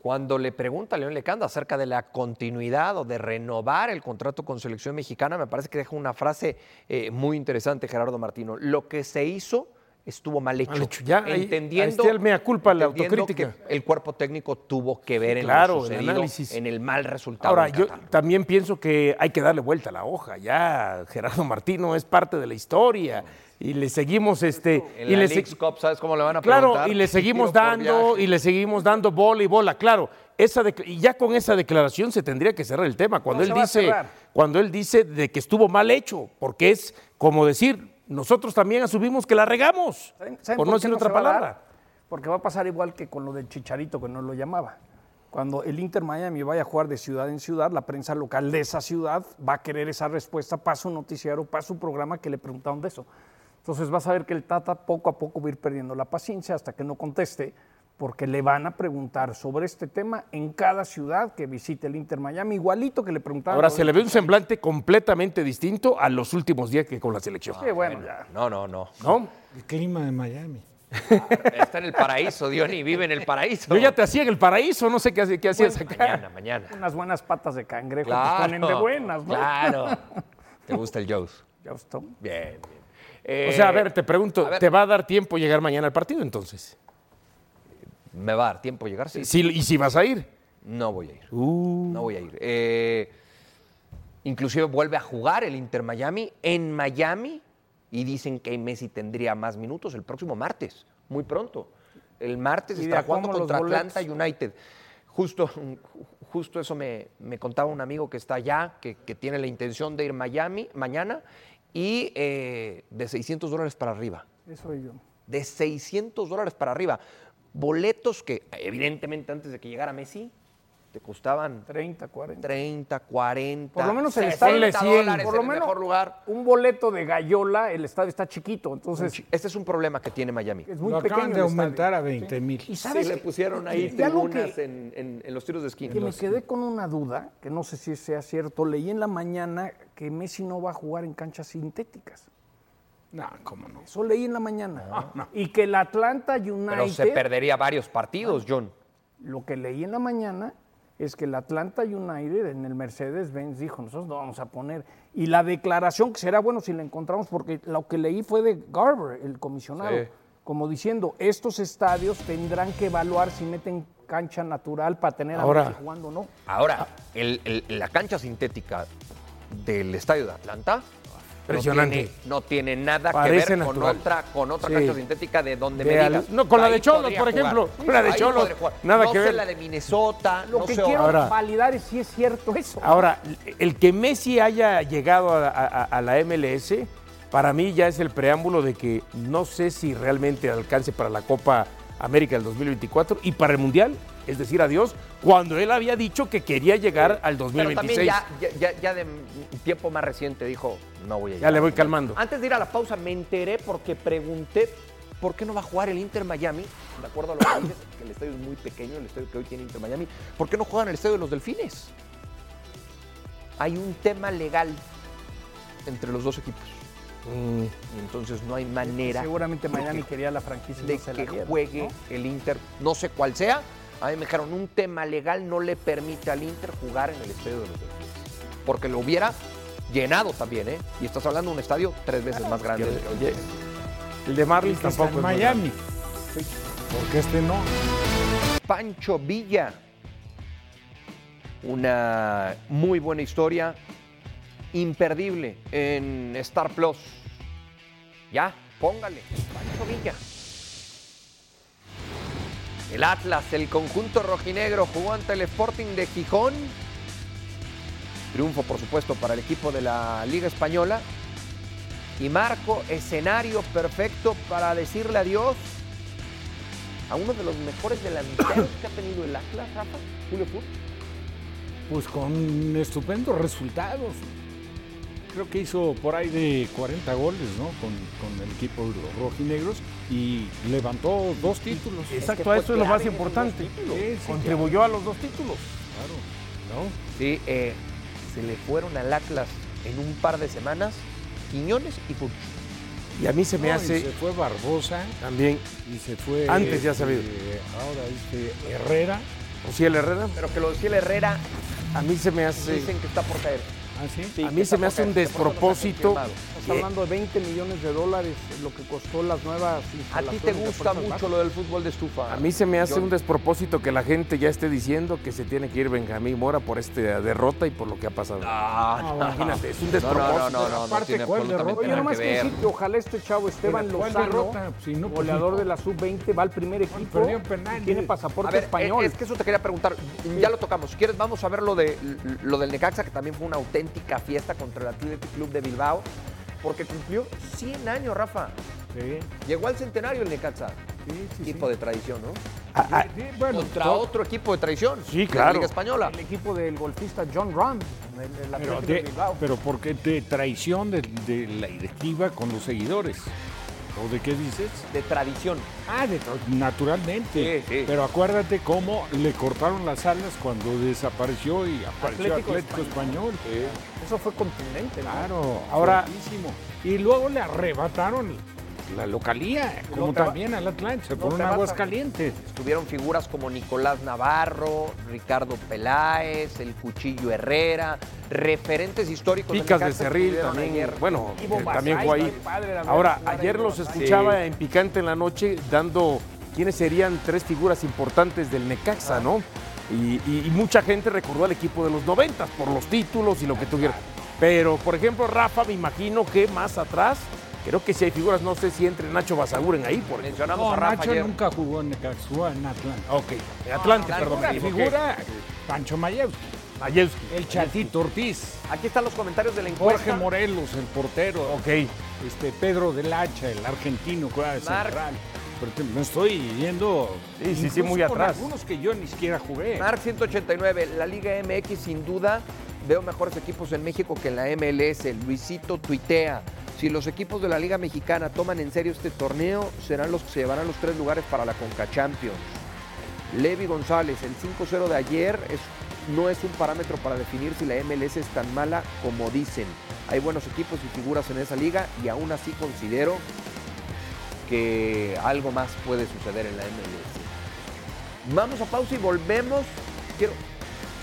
Cuando le pregunta a León Lecanda acerca de la continuidad o de renovar el contrato con selección mexicana, me parece que deja una frase eh, muy interesante, Gerardo Martino. Lo que se hizo estuvo mal hecho. Mal hecho. Ya, ahí- entendiendo, ahí el mea culpa, la autocrítica. que el cuerpo técnico tuvo que ver en Claro, lo el sucedido, análisis. en el mal resultado. Ahora, yo también pienso que hay que darle vuelta a la hoja. Ya Gerardo Martino es parte de la historia y le seguimos este En y la le Cup, ¿sabes cómo le van a Claro, preguntar? y le <laughs> seguimos dando y le seguimos dando bola y bola, claro. Esa y ya con esa declaración se tendría que cerrar el tema cuando No, él dice cuando él dice de que estuvo mal hecho, porque es como decir, nosotros también asumimos que la regamos. ¿Saben- saben Por no decir otra va palabra. Porque va a pasar igual que con lo del Chicharito, que no lo llamaba. Cuando el Inter Miami vaya a jugar de ciudad en ciudad, la prensa local de esa ciudad va a querer esa respuesta para su noticiario, para su programa que le preguntaron de eso. Entonces vas a ver que el Tata poco a poco va a ir perdiendo la paciencia hasta que no conteste, porque le van a preguntar sobre este tema en cada ciudad que visite el Inter Miami, igualito que le preguntaban. Ahora se le ve un semblante completamente distinto a los últimos días que con la selección. Sí, bueno, ya. No, no, no. ¿No? El clima de Miami. Está en el paraíso, Diony, vive en el paraíso. Yo ya te hacía en el paraíso, no sé qué, hacías acá. Mañana, mañana. Unas buenas patas de cangrejo te Claro. ponen de buenas, ¿no? Claro. <laughs> ¿Te gusta el Joe's? Ya está. Bien, bien. O sea, a ver, te pregunto, ver. ¿te va a dar tiempo llegar mañana al partido entonces? ¿Me va a dar tiempo llegar? Sí. Sí, ¿Y si vas a ir? No voy a ir. Uh. No voy a ir. Eh, inclusive vuelve a jugar el Inter Miami en Miami y dicen que Messi tendría más minutos el próximo martes, muy pronto. El martes ¿Y de estará a jugando contra? Atlanta United. Justo, justo eso me, me contaba un amigo que está allá, que, que tiene la intención de ir a Miami mañana y eh, de 600 dólares para arriba Eso yo. de 600 dólares para arriba. Boletos que, evidentemente, antes de que llegara Messi, te costaban 30, 40. 30, 40. Por lo menos el 60 estadio dólares por lo en el menos mejor lugar. un boleto de gallola, el estadio está chiquito, entonces Este es un problema que tiene Miami. es muy Lo pequeño. acaban de aumentar estadio. a 20 mil. Y Sí, sabes le que- pusieron ahí y algo tribunas que, en, en- en los tiros de esquina. que me quedé con una duda, que no sé si sea cierto, leí en la mañana que Messi no va a jugar en canchas sintéticas. No, cómo no. Eso leí en la mañana. Y que el Atlanta United, Pero se perdería varios partidos, John. lo que leí en la mañana es que el Atlanta United en el Mercedes-Benz dijo, nosotros no vamos a poner. Y la declaración, que será bueno si la encontramos, porque lo que leí fue de Garber, el comisionado. Sí. como diciendo, estos estadios tendrán que evaluar si meten cancha natural para tener a Ahora- Messi jugando o no. Ahora, el- el- la cancha sintética del estadio de Atlanta Impresionante. No tiene, no tiene nada Parece que ver con otra, con otra Sí. cancha sintética de donde De me digas. no, con la de Cholos, por ejemplo. jugar. La de Ahí Cholos, nada no que sé ver. la de Minnesota, Lo no que sé quiero Ahora- validar es si es cierto eso. Ahora, el que Messi haya llegado a, a- a la MLS, para mí ya es el preámbulo de que no sé si realmente alcance para la Copa América del 2024 y para el Mundial, es decir, adiós, cuando él había dicho que quería llegar al Pero 2026. también ya, ya, ya- ya de tiempo más reciente dijo, no voy a Ya llegar. le voy calmando. Antes de ir a la pausa me enteré porque pregunté por qué no va a jugar el Inter Miami, de acuerdo a lo que dices, <coughs> que el estadio es muy pequeño, el estadio que hoy tiene Inter Miami, ¿por qué no juegan el estadio de los Delfines? Hay un tema legal entre los dos equipos. Y entonces no hay manera Seguramente Miami quería la franquicia de no se la que dieron, juegue ¿no? el Inter, no sé cuál sea. A mí me dijeron, un tema legal no le permite al Inter jugar en el estadio de los Delfines. Porque lo hubiera llenado también, ¿eh? Y estás hablando de un estadio tres veces más grande. que- del oye. El de Marlins tampoco en Miami. Porque este no. Pancho Villa. Una muy buena historia, imperdible en Star Plus. Ya, póngale, Pancho Villa. El Atlas, el conjunto rojinegro, jugó ante el Sporting de Gijón. Triunfo, por supuesto, para el equipo de la Liga Española. Y Marco, escenario perfecto para decirle adiós a uno de los mejores delanteros que ha tenido el Atlas, Rafa, Julio Furch. Pues con estupendos resultados. Creo que hizo por ahí de 40 goles, ¿no? Con, con el equipo de los rojinegros y levantó dos títulos. Exacto, eso es lo más importante. Sí, sí, Contribuyó a los dos títulos. Claro. ¿no? Sí, eh, se le fueron al Atlas en un par de semanas Quiñones y Furch. Y a mí se me No, y hace se fue Barbosa también y se fue. Antes ya sabido. este, ahora este Herrera. Ociel Herrera. Pero que lo decía el Herrera, A mí se me hace. dicen que está por caer. ¿Ah, a mí se me hace un despropósito. Estás hablando de 20 millones de dólares lo que costó las nuevas A ti instalaciones. te gusta mucho lo del fútbol de estufa. A mí se me hace un despropósito que la gente ya esté diciendo que se tiene que ir Benjamín Mora por esta derrota y por lo que ha pasado. Ah, no. Imagínate, es un No, despropósito. no, no, no, no, Aparte, tiene ¿cuál derrota? Oye, nomás que que ver. decir que ojalá este chavo Esteban Pero, ¿cuál Lozano, derrota? Si no, pues, goleador no. de la sub-20, va al primer equipo y tiene pasaporte ver, español. es que eso te quería preguntar. Ya lo tocamos. Si quieres, vamos a ver lo, de, lo del Necaxa, que también fue una auténtica fiesta contra el Athletic Club de Bilbao, porque cumplió 100 años, Rafa. Sí, Llegó al centenario el Necaxa. sí, sí, Equipo sí. de tradición, ¿no? Ah, ah, Sí, bueno, Contra otro equipo de tradición. Sí, de claro. La Liga Española. el equipo del golfista John Ram, Pero, de, de Bilbao. pero porque de traición de, de la directiva con los seguidores. ¿O de qué dices? De tradición. Ah, de tra- naturalmente. Sí, sí. Pero acuérdate cómo le cortaron las alas cuando desapareció y apareció Atlético Atlético, Español. Eso fue contundente, ¿no? Claro, Ahora- fuertísimo. Y luego le arrebataron la localía, como va- también al Atlante, se no fueron te a vas a- Aguascalientes. Tuvieron figuras como Nicolás Navarro, Ricardo Peláez, el Cuchillo Herrera, referentes históricos. Picas de Cerril estuvieron también, ayer. bueno, eh, también fue ahí. Ahora, ayer los escuchaba en Picante en la noche dando quiénes serían tres figuras importantes del Necaxa, ¿no? Y, y- y mucha gente recordó al equipo de los noventas por los títulos y lo que tuvieron. Pero, por ejemplo, Rafa, me imagino que más atrás, creo que si hay figuras, no sé si entre Nacho Basaguren ahí, por. Mencionamos No, a Rafa Nacho ayer. nunca jugó en Necaxa, jugó en Atlanta. Ok, en Atlante, Ah, perdón. Equivoqué. figura Pancho Mayewski, Mayewski. el Chatito Ortiz, Aquí están los comentarios de la encuesta. Jorge Morelos, el portero, Ok. este Pedro del Hacha, el argentino juega de central. Pero te- me estoy yendo Sí, sí, sí, muy atrás. algunos que yo ni siquiera jugué. Marc 189, la Liga MX sin duda veo mejores equipos en México que en la MLS. Luisito tuitea. Si los equipos de la Liga Mexicana toman en serio este torneo, serán los que se llevarán los tres lugares para la Conca Champions. Levi González, el 5-0 de ayer es- no es un parámetro para definir si la MLS es tan mala como dicen. Hay buenos equipos y figuras en esa liga y aún así considero que algo más puede suceder en la MLS. Vamos a pausa y volvemos. Quiero,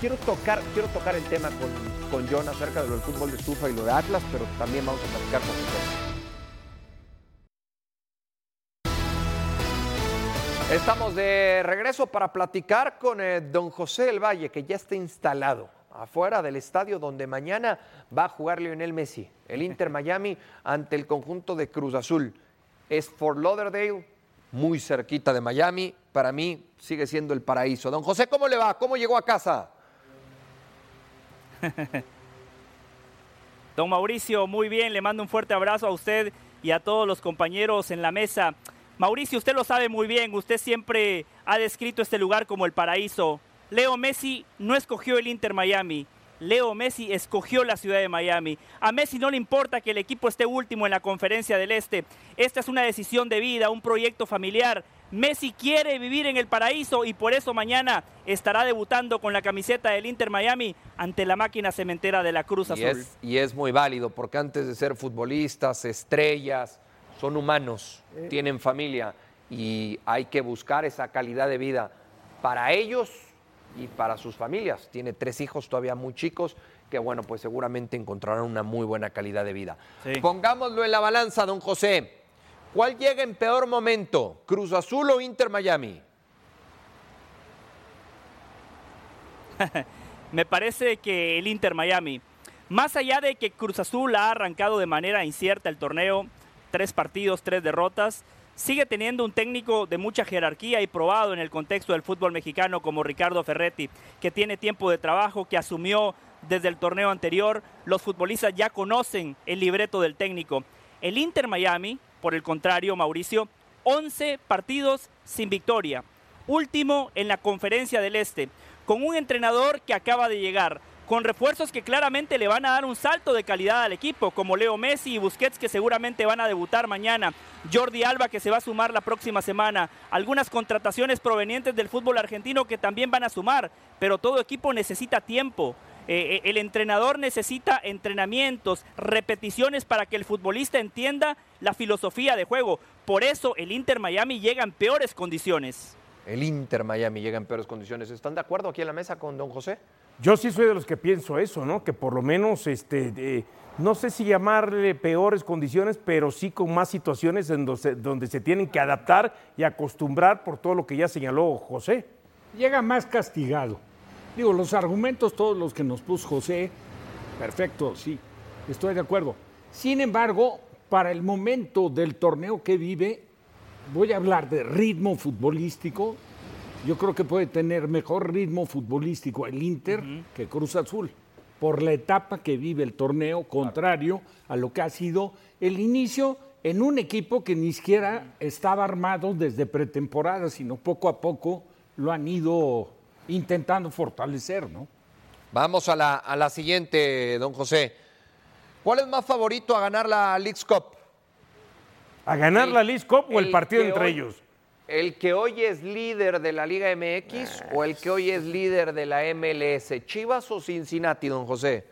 quiero, tocar, quiero tocar el tema con, con John acerca de lo del fútbol de estufa y lo de Atlas, pero también vamos a platicar con ustedes. Estamos de regreso para platicar con eh, don José del Valle, que ya está instalado afuera del estadio donde mañana va a jugar Lionel Messi, el Inter Miami ante el conjunto de Cruz Azul. Es Fort Lauderdale, muy cerquita de Miami. Para mí sigue siendo el paraíso. Don José, ¿cómo le va? ¿Cómo llegó a casa? <laughs> Don Mauricio, muy bien, le mando un fuerte abrazo a usted y a todos los compañeros en la mesa. Mauricio, usted lo sabe muy bien, usted siempre ha descrito este lugar como el paraíso. Leo Messi no escogió el Inter Miami, Leo Messi escogió la ciudad de Miami. A Messi no le importa que el equipo esté último en la conferencia del Este. Esta es una decisión de vida, un proyecto familiar. Messi quiere vivir en el paraíso y por eso mañana estará debutando con la camiseta del Inter Miami ante la máquina cementera de la Cruz Azul. Y es, y es muy válido porque antes de ser futbolistas, estrellas, son humanos, tienen familia y hay que buscar esa calidad de vida para ellos y para sus familias. Tiene tres hijos todavía muy chicos que, bueno, pues seguramente encontrarán una muy buena calidad de vida. Pongámoslo en la balanza, don José. ¿Cuál llega en peor momento? ¿Cruz Azul o Inter Miami? <laughs> Me parece que el Inter Miami, más allá de que Cruz Azul ha arrancado de manera incierta el torneo, tres partidos, tres derrotas, sigue teniendo un técnico de mucha jerarquía y probado en el contexto del fútbol mexicano como Ricardo Ferretti, que tiene tiempo de trabajo, que asumió desde el torneo anterior. Los futbolistas ya conocen el libreto del técnico. El Inter Miami, por el contrario, Mauricio, 11 partidos sin victoria. Último en la conferencia del Este, con un entrenador que acaba de llegar, con refuerzos que claramente le van a dar un salto de calidad al equipo, como Leo Messi y Busquets que seguramente van a debutar mañana, Jordi Alba que se va a sumar la próxima semana, algunas contrataciones provenientes del fútbol argentino que también van a sumar, pero todo equipo necesita tiempo. Eh, eh, el entrenador necesita entrenamientos, repeticiones para que el futbolista entienda la filosofía de juego. Por eso el Inter Miami llega en peores condiciones. El Inter Miami llega en peores condiciones. ¿Están de acuerdo aquí en la mesa con don José? Yo sí soy de los que pienso eso, ¿no? Que por lo menos, este, eh, no sé si llamarle peores condiciones, pero sí con más situaciones en donde, donde se tienen que adaptar y acostumbrar por todo lo que ya señaló José. Llega más castigado. Digo, los argumentos, todos los que nos puso José, perfecto, sí, estoy de acuerdo. Sin embargo, para el momento del torneo que vive, voy a hablar de ritmo futbolístico, yo creo que puede tener mejor ritmo futbolístico el Inter que Cruz Azul, por la etapa que vive el torneo, contrario a lo que ha sido el inicio en un equipo que ni siquiera estaba armado desde pretemporada, sino poco a poco lo han ido intentando fortalecer, ¿no? Vamos a la, a la siguiente, don José. ¿Cuál es más favorito a ganar la League's Cup? ¿A ganar la League's Cup o el, partido entre hoy, ellos? ¿El que hoy es líder de la Liga MX o el que hoy es líder de la MLS? ¿Chivas o Cincinnati, don José?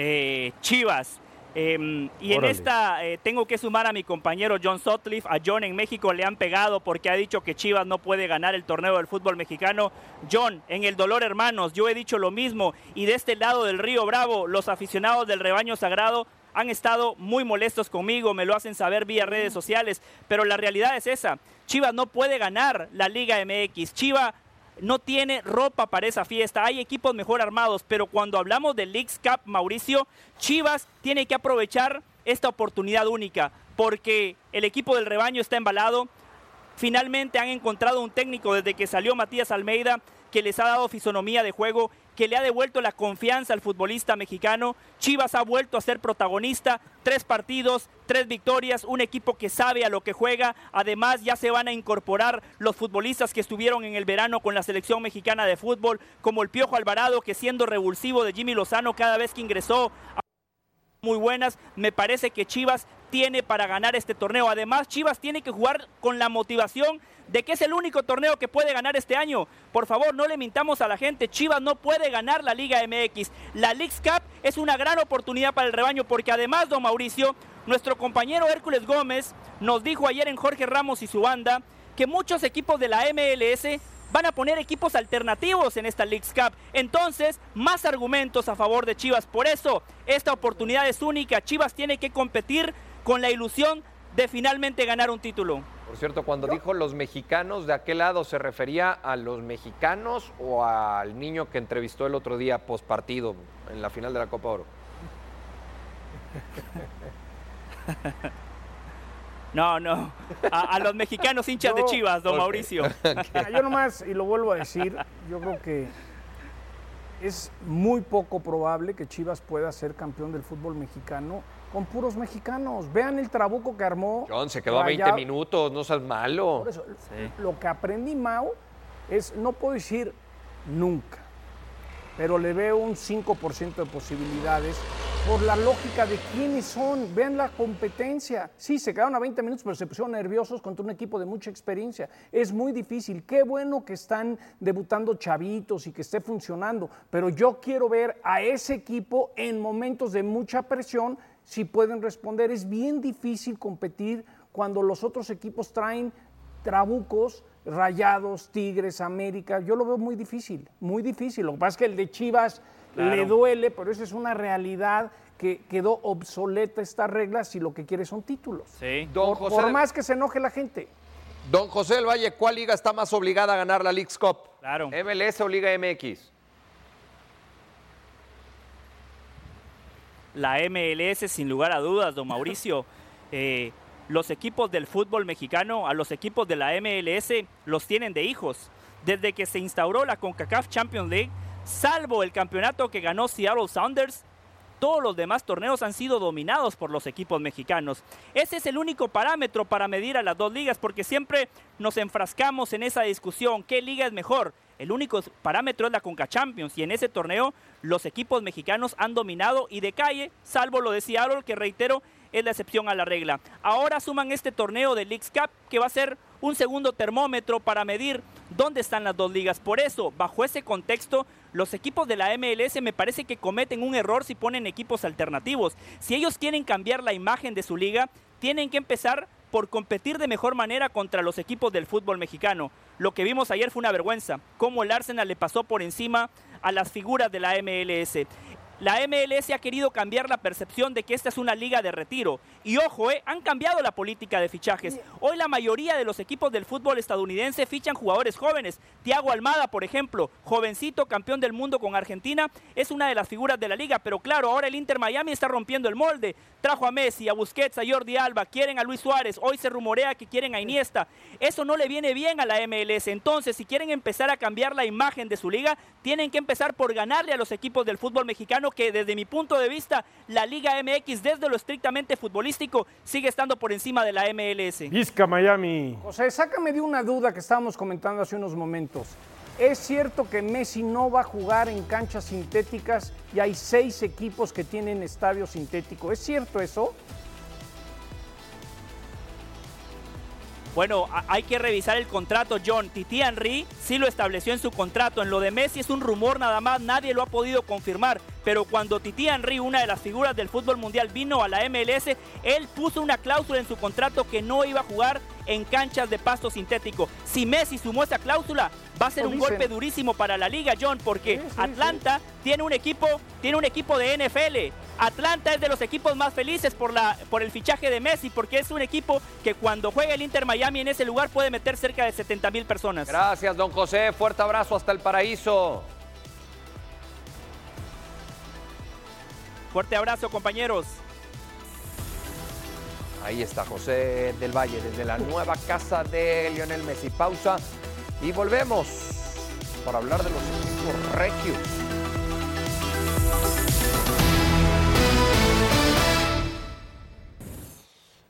Eh, Chivas. Eh, y en esta eh, tengo que sumar a mi compañero John Sutcliffe. A John en México le han pegado porque ha dicho que Chivas no puede ganar el torneo del fútbol mexicano. John, en el dolor hermanos, yo he dicho lo mismo. Y de este lado del río Bravo, los aficionados del rebaño sagrado han estado muy molestos conmigo, me lo hacen saber vía redes sociales, pero la realidad es esa. Chivas no puede ganar la Liga MX. Chivas no tiene ropa para esa fiesta. Hay equipos mejor armados, pero cuando hablamos del Leagues Cup, Mauricio, Chivas tiene que aprovechar esta oportunidad única, porque el equipo del rebaño está embalado. Finalmente han encontrado un técnico desde que salió Matías Almeida que les ha dado fisonomía de juego, que le ha devuelto la confianza al futbolista mexicano. Chivas ha vuelto a ser protagonista, tres partidos, tres victorias, un equipo que sabe a lo que juega. Además, ya se van a incorporar los futbolistas que estuvieron en el verano con la selección mexicana de fútbol, como el Piojo Alvarado, que siendo revulsivo de Jimmy Lozano cada vez que ingresó muy buenas. Me parece que Chivas tiene para ganar este torneo. Además, Chivas tiene que jugar con la motivación de que es el único torneo que puede ganar este año. Por favor, no le mintamos a la gente. Chivas no puede ganar la Liga MX. La Leagues Cup es una gran oportunidad para el rebaño porque además, don Mauricio, nuestro compañero Hércules Gómez nos dijo ayer en Jorge Ramos y su banda que muchos equipos de la MLS van a poner equipos alternativos en esta Leagues Cup. Entonces, más argumentos a favor de Chivas. Por eso, esta oportunidad es única. Chivas tiene que competir con la ilusión de finalmente ganar un título. Por cierto, cuando dijo los mexicanos, ¿de aquel lado se refería a los mexicanos o al niño que entrevistó el otro día post partido en la final de la Copa Oro? <laughs> No, no. A, a los mexicanos hinchas de Chivas, don. Mauricio. <laughs> Mira, Yo nomás, y lo vuelvo a decir, yo creo que es muy poco probable que Chivas pueda ser campeón del fútbol mexicano con puros mexicanos. Vean el trabuco que armó. John, se quedó a 20 Rayado. minutos, no seas malo. Por eso, lo que aprendí, Mau, es, no puedo decir nunca, pero le veo un 5% de posibilidades por la lógica de quiénes son. Vean la competencia. Sí, se quedaron a 20 minutos, pero se pusieron nerviosos contra un equipo de mucha experiencia. Es muy difícil. Qué bueno que están debutando chavitos y que esté funcionando, pero yo quiero ver a ese equipo en momentos de mucha presión si pueden responder. Es bien difícil competir cuando los otros equipos traen trabucos, rayados, tigres, América. Yo lo veo muy difícil, muy difícil. Lo que pasa es que el de Chivas Claro. le duele, pero esa es una realidad que quedó obsoleta esta regla si lo que quiere son títulos. Sí. Don Por, José, por más que se enoje la gente. Don José del Valle, ¿cuál liga está más obligada a ganar la League's Cup? Claro. ¿MLS o Liga MX? La MLS, sin lugar a dudas, don Mauricio. <laughs> Eh, los equipos del fútbol mexicano, a los equipos de la MLS, los tienen de hijos. Desde que se instauró la CONCACAF Champions League, salvo el campeonato que ganó Seattle Sounders, todos los demás torneos han sido dominados por los equipos mexicanos. Ese es el único parámetro para medir a las dos ligas, porque siempre nos enfrascamos en esa discusión, ¿qué liga es mejor? El único parámetro es la Conca Champions y en ese torneo los equipos mexicanos han dominado y de calle, salvo lo de Seattle, que reitero, es la excepción a la regla. Ahora suman este torneo de Leagues Cup que va a ser un segundo termómetro para medir dónde están las dos ligas. Por eso, bajo ese contexto, los equipos de la MLS me parece que cometen un error si ponen equipos alternativos. Si ellos quieren cambiar la imagen de su liga, tienen que empezar por competir de mejor manera contra los equipos del fútbol mexicano. Lo que vimos ayer fue una vergüenza, cómo el Arsenal le pasó por encima a las figuras de la MLS. La MLS ha querido cambiar la percepción de que esta es una liga de retiro. Y ojo, eh, han cambiado la política de fichajes. Hoy la mayoría de los equipos del fútbol estadounidense fichan jugadores jóvenes. Tiago Almada, por ejemplo, jovencito, campeón del mundo con Argentina, es una de las figuras de la liga. Pero claro, ahora el Inter Miami está rompiendo el molde. Trajo a Messi, a Busquets, a Jordi Alba, quieren a Luis Suárez. Hoy se rumorea que quieren a Iniesta. Eso no le viene bien a la MLS. Entonces, si quieren empezar a cambiar la imagen de su liga, tienen que empezar por ganarle a los equipos del fútbol mexicano que desde mi punto de vista la Liga MX desde lo estrictamente futbolístico sigue estando por encima de la MLS. Vizca Miami. José, sácame de una duda que estábamos comentando hace unos momentos. ¿Es cierto que Messi no va a jugar en canchas sintéticas y hay seis equipos que tienen estadio sintético? ¿Es cierto eso? Bueno, hay que revisar el contrato, John. Titi Henry sí lo estableció en su contrato. En lo de Messi es un rumor nada más, nadie lo ha podido confirmar. Pero cuando Titi Henry, una de las figuras del fútbol mundial, vino a la MLS, él puso una cláusula en su contrato que no iba a jugar en canchas de pasto sintético. Si Messi sumó esa cláusula, va a ser un golpe durísimo para la liga, John, porque Sí, sí, Atlanta tiene un equipo, tiene un equipo de NFL. Atlanta es de los equipos más felices por, la, por el fichaje de Messi, porque es un equipo que cuando juega el Inter Miami en ese lugar puede meter cerca de 70 mil personas. Gracias, don José. Fuerte abrazo hasta el paraíso. Fuerte abrazo, compañeros. Ahí está José del Valle desde la nueva casa de Lionel Messi. Pausa y volvemos para hablar de los equipos regios.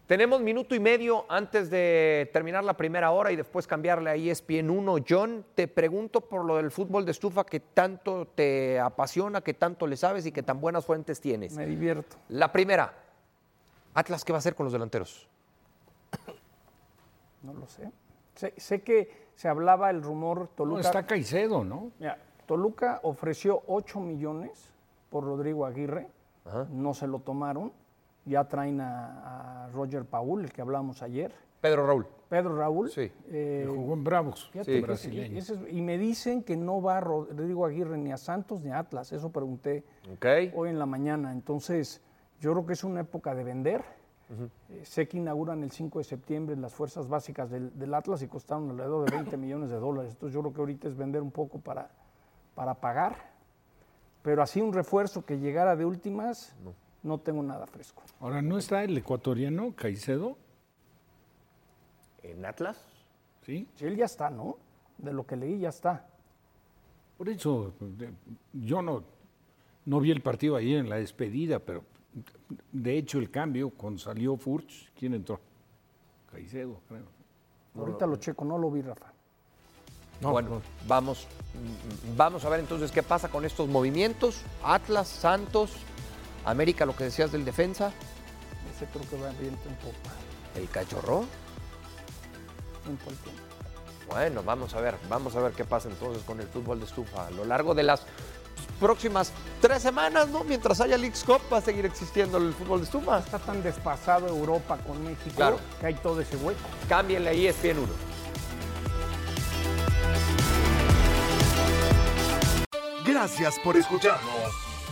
Tenemos minuto y medio antes de terminar la primera hora y después cambiarle a ESPN 1. John, te pregunto por lo del fútbol de estufa que tanto te apasiona, que tanto le sabes y que tan buenas fuentes tienes. Me divierto. La primera, Atlas, ¿qué va a hacer con los delanteros? <coughs> No lo sé. Sé, sé que se hablaba el rumor No, Toluca. está Caicedo, ¿no? Mira, Toluca ofreció 8 millones por Rodrigo Aguirre, no se lo tomaron. Ya traen a, a Roger Paul, el que hablamos ayer. Pedro Raúl. Pedro Raúl. Sí. eh, Jugó en Bravos, fíjate sí, brasileño. es- y me dicen que no va Rodrigo Aguirre ni a Santos ni a Atlas. Eso pregunté hoy en la mañana. Entonces, yo creo que es una época de vender. Eh, sé que inauguran el 5 de septiembre las fuerzas básicas del, del Atlas y costaron alrededor de 20 millones de dólares. Entonces yo creo que ahorita es vender un poco para, para pagar. Pero así un refuerzo que llegara de últimas, no, tengo nada fresco. Ahora, ¿no está el ecuatoriano Caicedo? ¿En Atlas? Sí. Sí, él ya está, ¿no? De lo que leí ya está. Por eso, yo no, no vi el partido ayer en la despedida, pero de hecho el cambio, cuando salió Furch, ¿quién entró? Caicedo, creo. Ahorita lo checo, no lo vi, Rafa. bueno, vamos, vamos a ver entonces qué pasa con estos movimientos. Atlas, Santos, América, lo que decías del defensa, Ese creo que va viento en popa. el cachorro. Al tiempo. Bueno, vamos a ver, vamos a ver qué pasa entonces con el fútbol de estufa a lo largo de las próximas tres semanas, ¿no? Mientras haya Leagues Cup va a seguir existiendo el fútbol de estufa. Está tan desfasado Europa con México Claro. que hay todo ese hueco. Cámbienle ahí ESPN 1. Gracias por escucharnos.